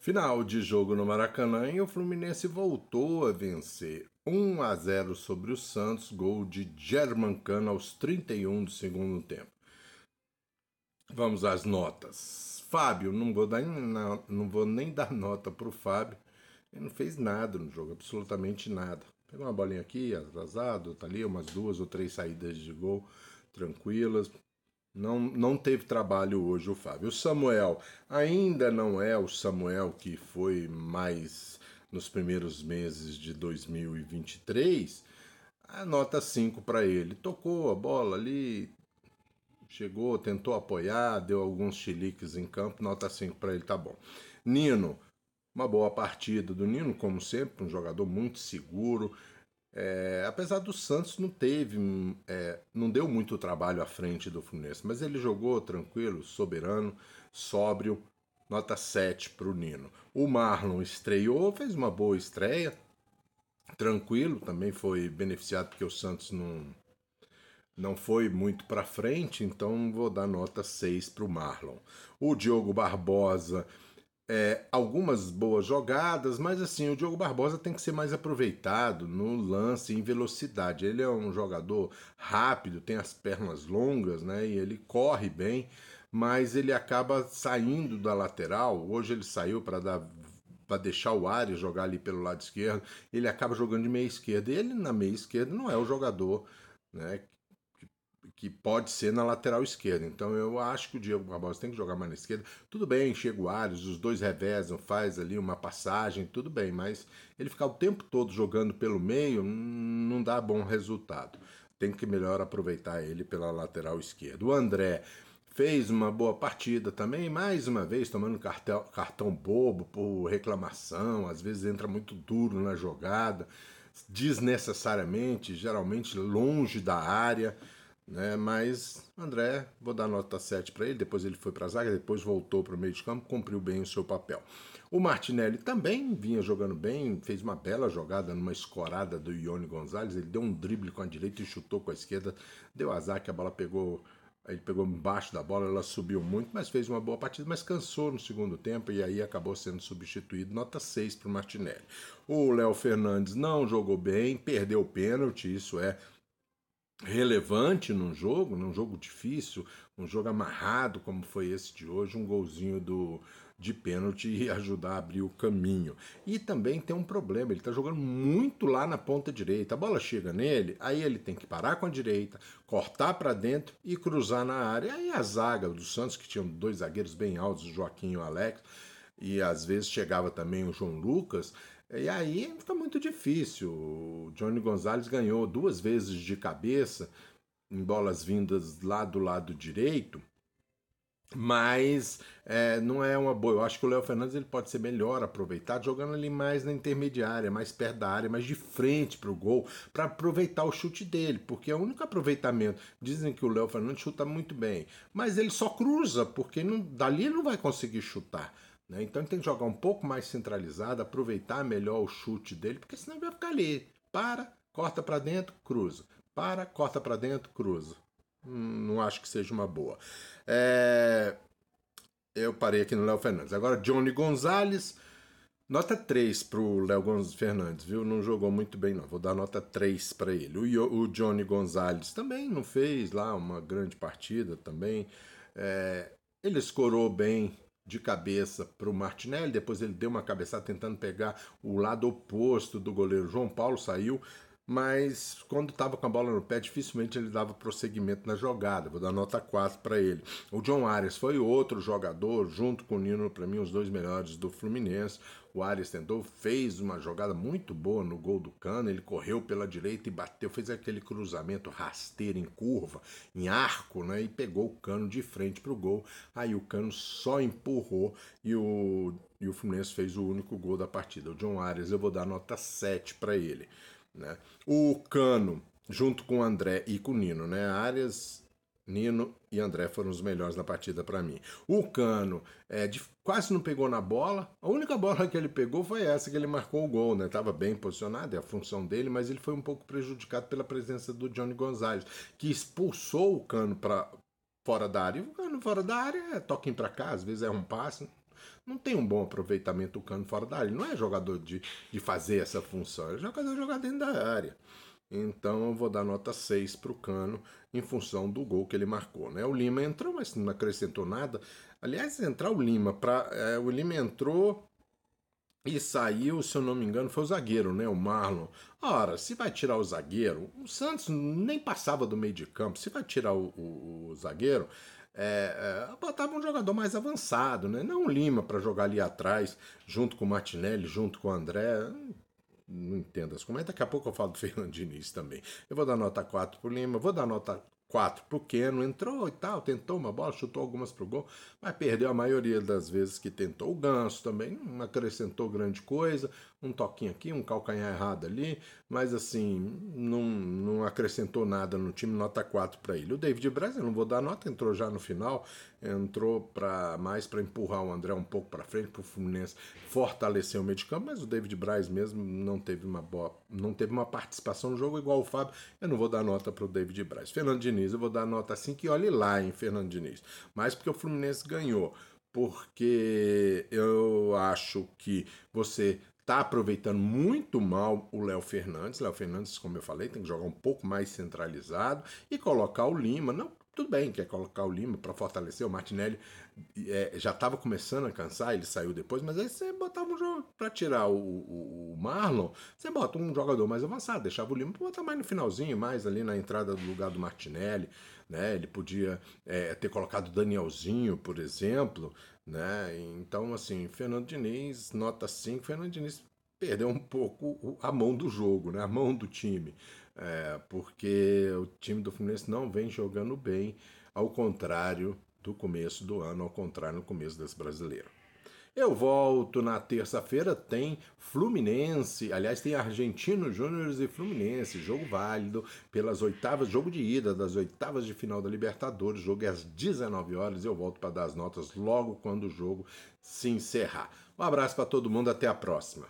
Final de jogo no Maracanã e o Fluminense voltou a vencer 1 a 0 sobre o Santos, gol de Germancano aos 31 do segundo tempo. Vamos às notas. Fábio, não vou, dar, não vou nem dar nota para o Fábio. Ele não fez nada no jogo, absolutamente nada. Pegou uma bolinha aqui, atrasado, tá ali, umas duas ou três saídas de gol tranquilas. Não, não teve trabalho hoje o Fábio. O Samuel ainda não é o Samuel que foi mais nos primeiros meses de 2023. A nota 5 para ele. Tocou a bola ali, chegou, tentou apoiar, deu alguns chiliques em campo, nota 5 para ele, tá bom. Nino, uma boa partida do Nino, como sempre, um jogador muito seguro. É, apesar do Santos não teve, é, não deu muito trabalho à frente do Fluminense, mas ele jogou tranquilo, soberano, sóbrio, nota 7 para o Nino. O Marlon estreou, fez uma boa estreia, tranquilo, também foi beneficiado porque o Santos não, não foi muito para frente, então vou dar nota 6 para o Marlon. O Diogo Barbosa, é, algumas boas jogadas, mas assim, o Diogo Barbosa tem que ser mais aproveitado no lance em velocidade. Ele é um jogador rápido, tem as pernas longas, né? E ele corre bem, mas ele acaba saindo da lateral. Hoje ele saiu para dar para deixar o Ares jogar ali pelo lado esquerdo, ele acaba jogando de meia esquerda. Ele na meia esquerda não é o jogador né, que pode ser na lateral esquerda. Então eu acho que o Diego Barbosa tem que jogar mais na esquerda. Tudo bem, chega o Ares, os dois revezam, faz ali uma passagem, tudo bem, mas ele ficar o tempo todo jogando pelo meio não dá bom resultado. Tem que melhor aproveitar ele pela lateral esquerda. O André fez uma boa partida também, mais uma vez tomando cartão, cartão bobo por reclamação, às vezes entra muito duro na jogada, desnecessariamente, geralmente longe da área né? Mas André, vou dar nota 7 para ele, depois ele foi para a zaga, depois voltou para o meio de campo, cumpriu bem o seu papel. O Martinelli também vinha jogando bem, fez uma bela jogada numa escorada do Ione Gonzalez, ele deu um drible com a direita e chutou com a esquerda, deu azar que a bola pegou ele pegou embaixo da bola, ela subiu muito, mas fez uma boa partida, mas cansou no segundo tempo e aí acabou sendo substituído. Nota 6 para o Martinelli. O Léo Fernandes não jogou bem, perdeu o pênalti, isso é relevante num jogo, num jogo difícil, um jogo amarrado como foi esse de hoje, um golzinho do de pênalti e ajudar a abrir o caminho. E também tem um problema, ele está jogando muito lá na ponta direita. A bola chega nele, aí ele tem que parar com a direita, cortar para dentro e cruzar na área. Aí a zaga do Santos, que tinham dois zagueiros bem altos, o Joaquim e o Alex, e às vezes chegava também o João Lucas, e aí fica muito difícil. O Johnny Gonzalez ganhou duas vezes de cabeça em bolas vindas lá do lado direito, mas é, não é uma boa. Eu acho que o Léo Fernandes ele pode ser melhor aproveitado jogando ali mais na intermediária, mais perto da área, mais de frente para o gol, para aproveitar o chute dele, porque é o único aproveitamento. Dizem que o Léo Fernandes chuta muito bem, mas ele só cruza, porque não, dali ele não vai conseguir chutar. Né? Então ele tem que jogar um pouco mais centralizado, aproveitar melhor o chute dele, porque senão ele vai ficar ali. Para, corta para dentro, cruza. Para, corta para dentro, cruza. Hum, não acho que seja uma boa. É... Eu parei aqui no Léo Fernandes. Agora, Johnny Gonzalez. Nota 3 pro Léo Fernandes, viu? Não jogou muito bem, não. Vou dar nota 3 para ele. O, o, Johnny Gonzalez também não fez lá uma grande partida também. É... Ele escorou bem de cabeça para o Martinelli, depois ele deu uma cabeçada tentando pegar o lado oposto do goleiro João Paulo, saiu, mas quando estava com a bola no pé, dificilmente ele dava prosseguimento na jogada. Vou dar nota 4 para ele. O John Arias foi outro jogador, junto com o Nino, para mim, os dois melhores do Fluminense. O Arias tentou, fez uma jogada muito boa no gol do Cano. Ele correu pela direita e bateu, fez aquele cruzamento rasteiro em curva, em arco, né? E pegou o Cano de frente para o gol. Aí o Cano só empurrou e o, e o Fluminense fez o único gol da partida. O John Arias, eu vou dar nota 7 para ele. Né? O Cano, junto com o André e com o Nino, né? Arias, Nino e André foram os melhores na partida para mim. O Cano é, de, quase não pegou na bola. A única bola que ele pegou foi essa que ele marcou o gol, né? Tava bem posicionado, é a função dele, mas ele foi um pouco prejudicado pela presença do Johnny Gonzalez, que expulsou o Cano para fora da área. E o Cano fora da área é toquem para cá, às vezes é um passe, não tem um bom aproveitamento do cano fora da área. Ele não é jogador de, de fazer essa função, é jogador de jogar dentro da área. Então eu vou dar nota 6 para o Cano em função do gol que ele marcou. Né? O Lima entrou, mas não acrescentou nada. Aliás, entrar o Lima, pra, é, o Lima entrou e saiu, se eu não me engano, foi o zagueiro, né? O Marlon. Ora, se vai tirar o zagueiro, o Santos nem passava do meio de campo. Se vai tirar o, o, o zagueiro, é, é, botava um jogador mais avançado, né? Não o Lima para jogar ali atrás, junto com o Martinelli, junto com o André. Não entendo as comentários. Daqui a pouco eu falo do Fernando Diniz também. Eu vou dar nota 4 pro Lima, vou dar nota 4 pro Keno, entrou e tal, tentou uma bola, chutou algumas pro gol, mas perdeu a maioria das vezes que tentou. O Ganso também não acrescentou grande coisa, um toquinho aqui, um calcanhar errado ali, mas assim, não, não acrescentou nada no time, nota 4 para ele. O David Braz, eu não vou dar nota, entrou já no final, entrou para mais para empurrar o André um pouco para frente para o Fluminense fortalecer o meio de campo, mas o David Braz mesmo não teve uma boa, não teve uma participação no jogo igual o Fábio. Eu não vou dar nota para o David Braz. Fernando Diniz, eu vou dar nota assim que olhe lá, em Fernando Diniz. Mas porque o Fluminense ganhou, porque eu acho que você está aproveitando muito mal o Léo Fernandes. Léo Fernandes, como eu falei, tem que jogar um pouco mais centralizado e colocar o Lima. Não, tudo bem, quer colocar o Lima para fortalecer. O Martinelli é, já estava começando a cansar, ele saiu depois, mas aí você botava um jogo para tirar o, o, o, Marlon, você bota um jogador mais avançado, deixava o Lima para botar mais no finalzinho, mais ali na entrada do lugar do Martinelli. Né? Ele podia é, ter colocado o Danielzinho, por exemplo. Né? Então, assim, Fernando Diniz, nota 5, Fernando Diniz perdeu um pouco a mão do jogo, né? a mão do time é, porque o time do Fluminense não vem jogando bem, ao contrário do começo do ano, ao contrário no começo desse brasileiro. Eu volto na terça-feira, tem Fluminense, aliás, tem Argentino Júnior e Fluminense, jogo válido pelas oitavas, jogo de ida das oitavas de final da Libertadores, jogo é às 19 horas, eu volto para dar as notas logo quando o jogo se encerrar. Um abraço para todo mundo, até a próxima.